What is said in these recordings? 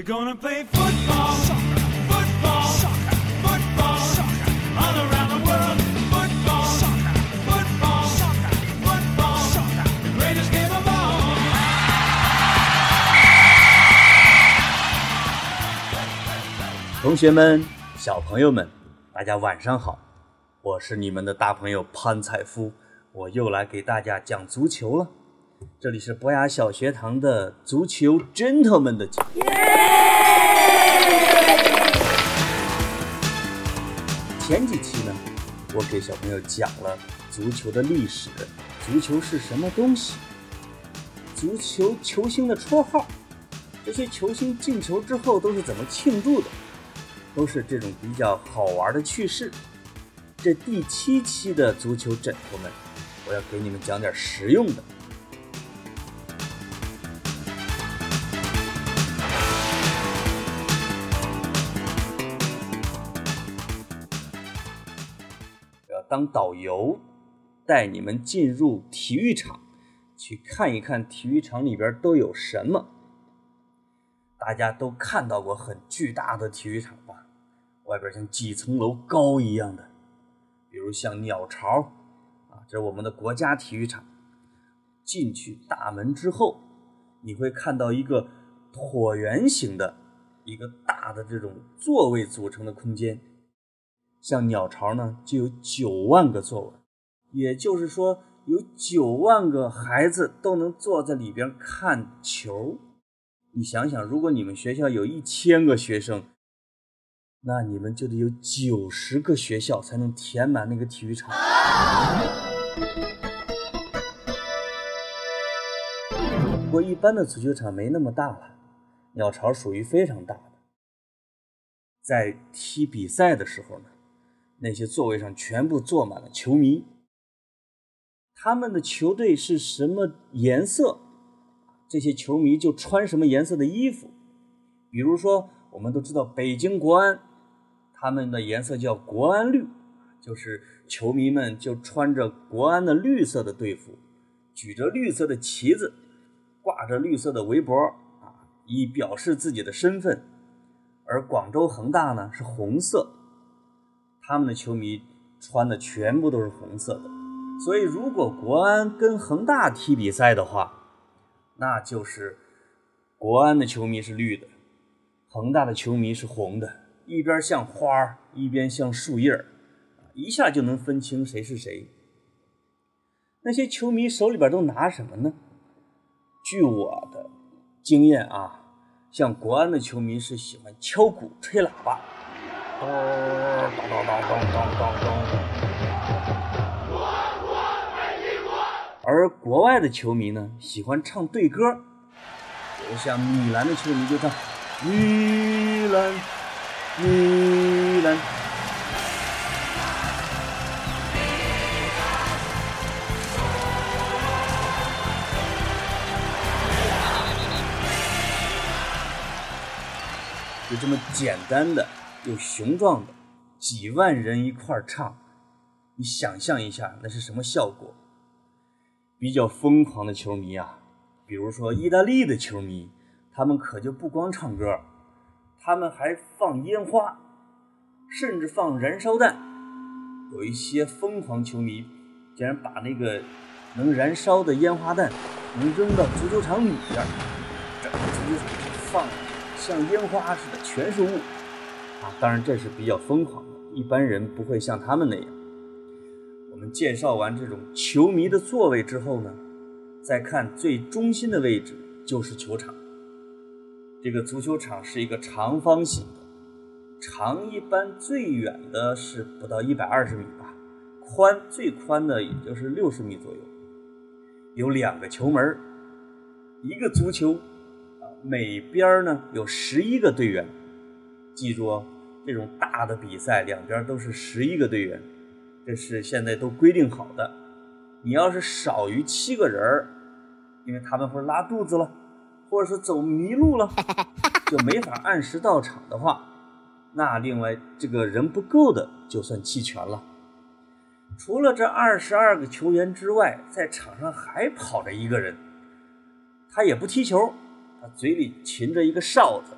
We're gonna play football, football, football, all around the world. Football, football, football, the greatest game of all. 同学们、小朋友们，大家晚上好！我是你们的大朋友潘采夫，我又来给大家讲足球了。这里是博雅小学堂的足球 gentlemen 的节目。前几期呢，我给小朋友讲了足球的历史，足球是什么东西，足球球星的绰号，这些球星进球之后都是怎么庆祝的。都是这种比较好玩的趣事。这第七期的足球枕头们，我要给你们讲点实用的。当导游，带你们进入体育场，去看一看体育场里边都有什么。大家都看到过很巨大的体育场吧？外边像几层楼高一样的，比如像鸟巢啊，这是我们的国家体育场。进去大门之后，你会看到一个椭圆形的一个大的这种座位组成的空间。像鸟巢呢，就有九万个座位，也就是说有九万个孩子都能坐在里边看球。你想想，如果你们学校有一千个学生，那你们就得有九十个学校才能填满那个体育场。不过一般的足球场没那么大了，鸟巢属于非常大的。在踢比赛的时候呢，那些座位上全部坐满了球迷。他们的球队是什么颜色？这些球迷就穿什么颜色的衣服，比如说，我们都知道北京国安，他们的颜色叫国安绿，就是球迷们就穿着国安的绿色的队服，举着绿色的旗子，挂着绿色的围脖啊，以表示自己的身份。而广州恒大呢是红色，他们的球迷穿的全部都是红色的。所以，如果国安跟恒大踢比赛的话，那就是国安的球迷是绿的，恒大的球迷是红的，一边像花儿，一边像树叶儿，一下就能分清谁是谁。那些球迷手里边都拿什么呢？据我的经验啊，像国安的球迷是喜欢敲鼓、吹喇叭，咚咚咚咚咚咚咚。而国外的球迷呢，喜欢唱队歌，比如像米兰的球迷就唱“米兰，米兰”。就这么简单的有雄壮的，几万人一块儿唱，你想象一下，那是什么效果？比较疯狂的球迷啊，比如说意大利的球迷，他们可就不光唱歌，他们还放烟花，甚至放燃烧弹。有一些疯狂球迷竟然把那个能燃烧的烟花弹能扔到足球场里边，整个足球场放像烟花似的，全是雾啊！当然这是比较疯狂的，一般人不会像他们那样。我们介绍完这种球迷的座位之后呢，再看最中心的位置就是球场。这个足球场是一个长方形的，长一般最远的是不到一百二十米吧，宽最宽的也就是六十米左右。有两个球门，一个足球啊，每边呢有十一个队员。记住哦，这种大的比赛两边都是十一个队员。这是现在都规定好的，你要是少于七个人儿，因为他们会拉肚子了，或者是走迷路了，就没法按时到场的话，那另外这个人不够的就算弃权了。除了这二十二个球员之外，在场上还跑着一个人，他也不踢球，他嘴里噙着一个哨子，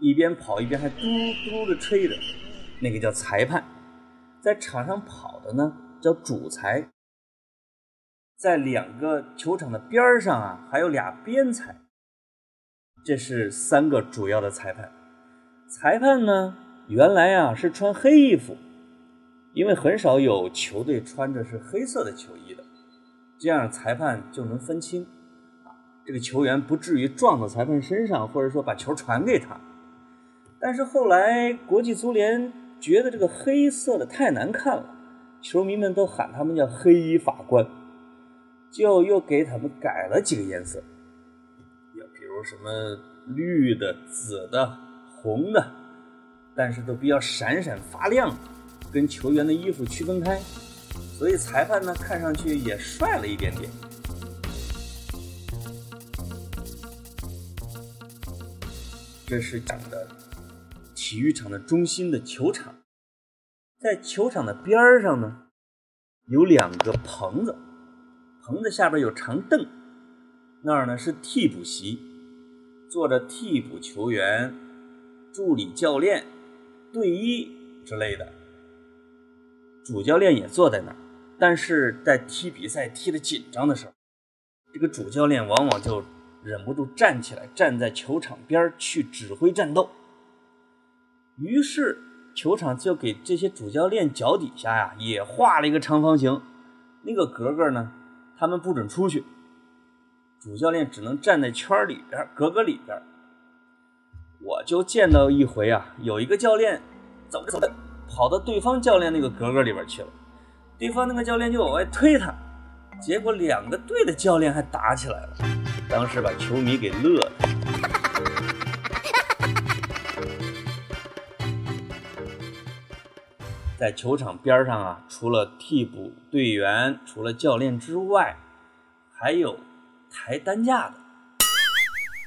一边跑一边还嘟嘟的吹着，那个叫裁判。在场上跑的呢叫主裁。在两个球场的边儿上啊，还有俩边裁。这是三个主要的裁判。裁判呢，原来啊是穿黑衣服，因为很少有球队穿着是黑色的球衣的，这样裁判就能分清啊，这个球员不至于撞到裁判身上，或者说把球传给他。但是后来国际足联觉得这个黑色的太难看了，球迷们都喊他们叫黑衣法官，就又给他们改了几个颜色。比如什么绿的、紫的、红的，但是都比较闪闪发亮，跟球员的衣服区分开，所以裁判呢看上去也帅了一点点。这是讲的体育场的中心的球场，在球场的边儿上呢，有两个棚子，棚子下边有长凳，那儿呢是替补席。坐着替补球员、助理教练、队医之类的，主教练也坐在那儿。但是在踢比赛踢得紧张的时候，这个主教练往往就忍不住站起来，站在球场边去指挥战斗。于是球场就给这些主教练脚底下呀也画了一个长方形，那个格格呢，他们不准出去。主教练只能站在圈里边，格格里边。我就见到一回啊，有一个教练走着走着，跑到对方教练那个格格里边去了，对方那个教练就往外推他，结果两个队的教练还打起来了，当时把球迷给乐了。在球场边上啊，除了替补队员，除了教练之外，还有。抬担架的，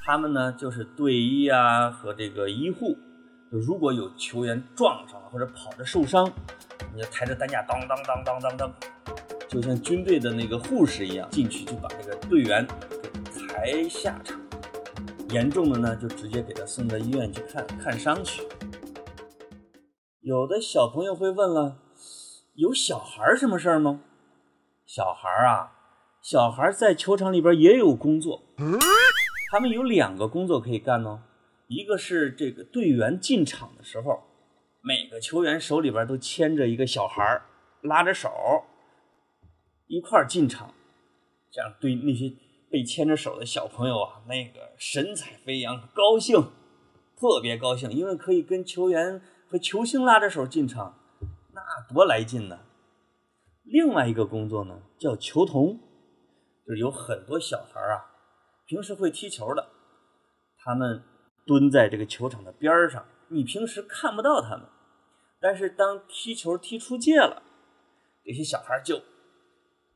他们呢就是队医啊和这个医护。就如果有球员撞上了或者跑着受伤，你就抬着担架当当当当当当，就像军队的那个护士一样进去就把这个队员给抬下场。严重的呢就直接给他送到医院去看看伤去。有的小朋友会问了，有小孩什么事儿吗？小孩啊。小孩在球场里边也有工作，他们有两个工作可以干呢。一个是这个队员进场的时候，每个球员手里边都牵着一个小孩，拉着手一块儿进场，这样对那些被牵着手的小朋友啊，那个神采飞扬，高兴，特别高兴，因为可以跟球员和球星拉着手进场，那多来劲呢。另外一个工作呢，叫球童。就是有很多小孩啊，平时会踢球的，他们蹲在这个球场的边上，你平时看不到他们，但是当踢球踢出界了，这些小孩就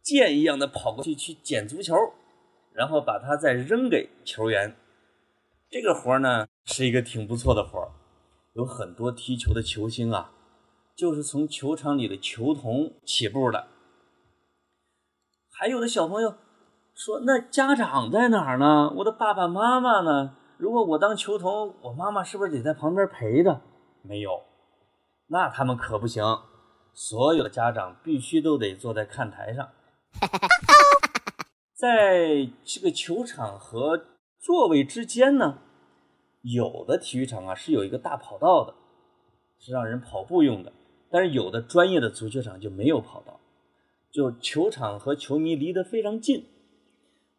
箭一样的跑过去去捡足球，然后把它再扔给球员。这个活呢是一个挺不错的活有很多踢球的球星啊，就是从球场里的球童起步的，还有的小朋友。说那家长在哪儿呢？我的爸爸妈妈呢？如果我当球童，我妈妈是不是得在旁边陪着？没有，那他们可不行。所有的家长必须都得坐在看台上。在这个球场和座位之间呢，有的体育场啊是有一个大跑道的，是让人跑步用的。但是有的专业的足球场就没有跑道，就球场和球迷离得非常近。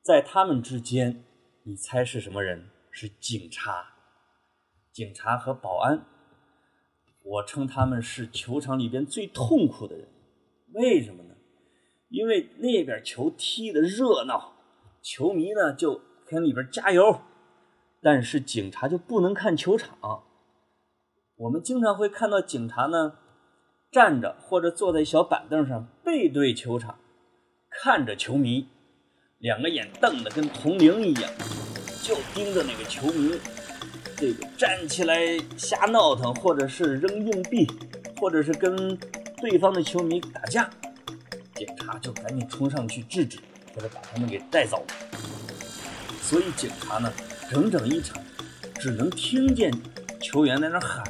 在他们之间，你猜是什么人？是警察。警察和保安，我称他们是球场里边最痛苦的人。为什么呢？因为那边球踢的热闹，球迷呢就跟里边加油，但是警察就不能看球场。我们经常会看到警察呢站着或者坐在小板凳上，背对球场，看着球迷。两个眼瞪得跟铜铃一样，就盯着那个球迷，这个站起来瞎闹腾，或者是扔硬币，或者是跟对方的球迷打架，警察就赶紧冲上去制止，或者把他们给带走。所以警察呢，整整一场只能听见球员在那喊，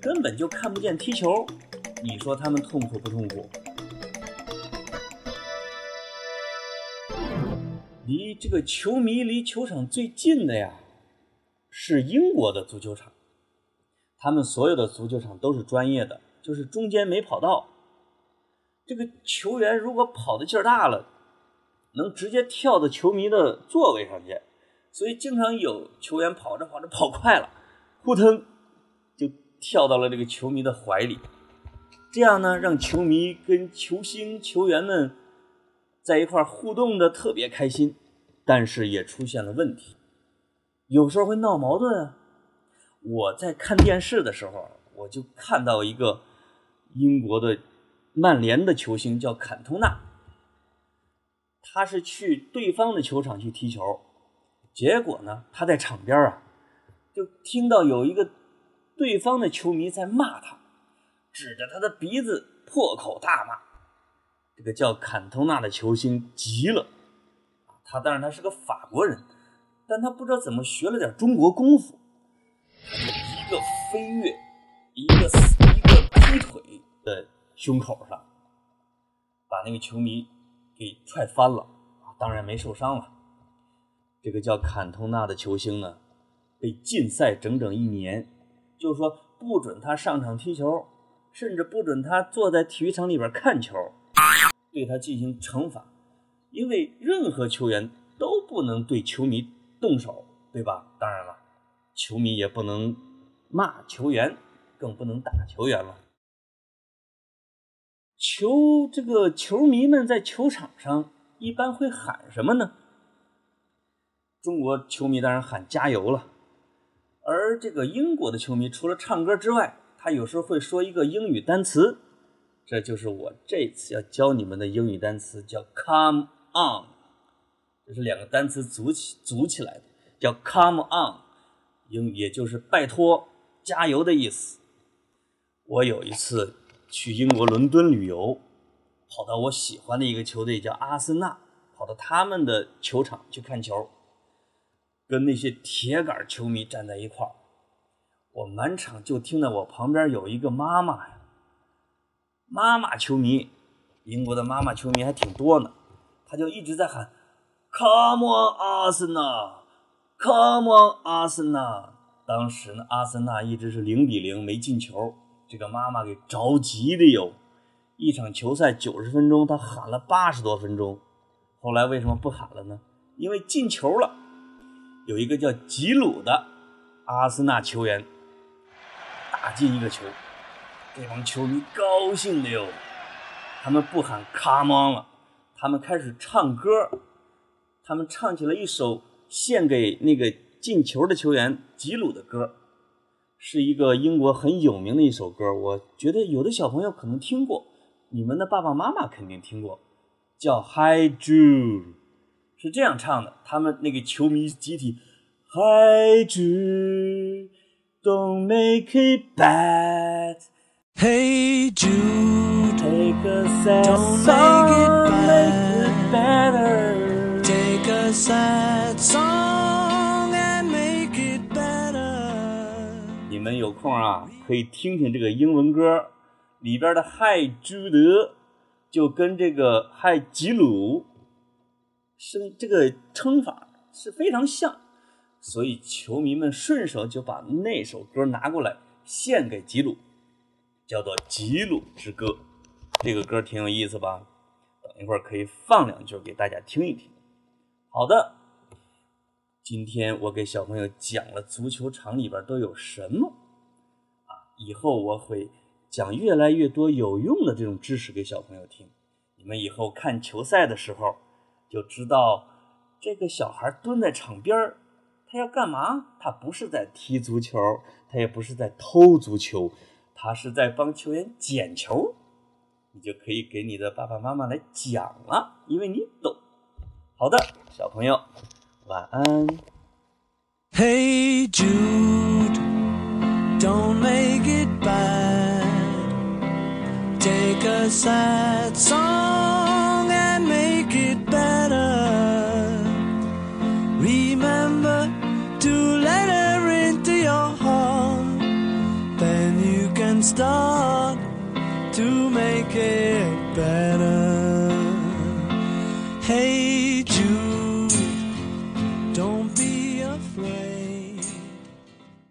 根本就看不见踢球，你说他们痛苦不痛苦？离这个球迷离球场最近的呀，是英国的足球场。他们所有的足球场都是专业的，就是中间没跑道。这个球员如果跑的劲儿大了，能直接跳到球迷的座位上去，所以经常有球员跑着跑着跑快了，扑腾就跳到了这个球迷的怀里。这样呢，让球迷跟球星、球员们在一块互动的特别开心，但是也出现了问题，有时候会闹矛盾啊。我在看电视的时候，我就看到一个英国的曼联的球星叫坎通纳，他是去对方的球场去踢球，结果呢，他在场边啊，就听到有一个对方的球迷在骂他，指着他的鼻子破口大骂。这个叫坎通纳的球星急了，他当然他是个法国人，但他不知道怎么学了点中国功夫，他一个飞跃，一个一个劈腿的胸口上，把那个球迷给踹翻了！当然没受伤了。这个叫坎通纳的球星呢，被禁赛整整一年，就是说不准他上场踢球，甚至不准他坐在体育场里边看球，对他进行惩罚。因为任何球员都不能对球迷动手，对吧？当然了，球迷也不能骂球员，更不能打球员了。球这个球迷们在球场上一般会喊什么呢？中国球迷当然喊加油了，而这个英国的球迷除了唱歌之外，他有时候会说一个英语单词，这就是我这次要教你们的英语单词，叫 “come on”，这是两个单词组起组起来的，叫 “come on”，英也就是拜托、加油的意思。我有一次去英国伦敦旅游，跑到我喜欢的一个球队叫阿森纳，跑到他们的球场去看球，跟那些铁杆球迷站在一块儿，我满场就听到我旁边有一个妈妈呀，妈妈球迷，英国的妈妈球迷还挺多呢，她就一直在喊 “Come on，阿森纳！Come on，阿森纳！”当时呢，阿森纳一直是零比零没进球，这个妈妈给着急的哟。一场球赛九十分钟，他喊了八十多分钟，后来为什么不喊了呢？因为进球了，有一个叫吉鲁的阿森纳球员打进一个球，这帮球迷高兴的哟，他们不喊 “come on” 了，他们开始唱歌，他们唱起了一首献给那个进球的球员吉鲁的歌，是一个英国很有名的一首歌，我觉得有的小朋友可能听过，你们的爸爸妈妈肯定听过，叫《Hi Jude》，是这样唱的，他们那个球迷集体 Hi Jude。Don't make it bad. Hey Jude, Take a sad song, make it make it better. take a sad song and make it better. 你们有空啊，可以听听这个英文歌，里边的嗨朱德就跟这个嗨吉鲁声这个称法是非常像，所以球迷们顺手就把那首歌拿过来献给吉鲁，叫做《吉鲁之歌》。这个歌挺有意思吧？等一会儿可以放两句给大家听一听。好的，今天我给小朋友讲了足球场里边都有什么啊，以后我会讲越来越多有用的这种知识给小朋友听。你们以后看球赛的时候就知道，这个小孩蹲在场边儿，他要干嘛？他不是在踢足球，他也不是在偷足球，他是在帮球员捡球。你就可以给你的爸爸妈妈来讲了，因为你懂。好的，小朋友，晚安。Hey Jude, don't make it bad. Take a sad song done to make it.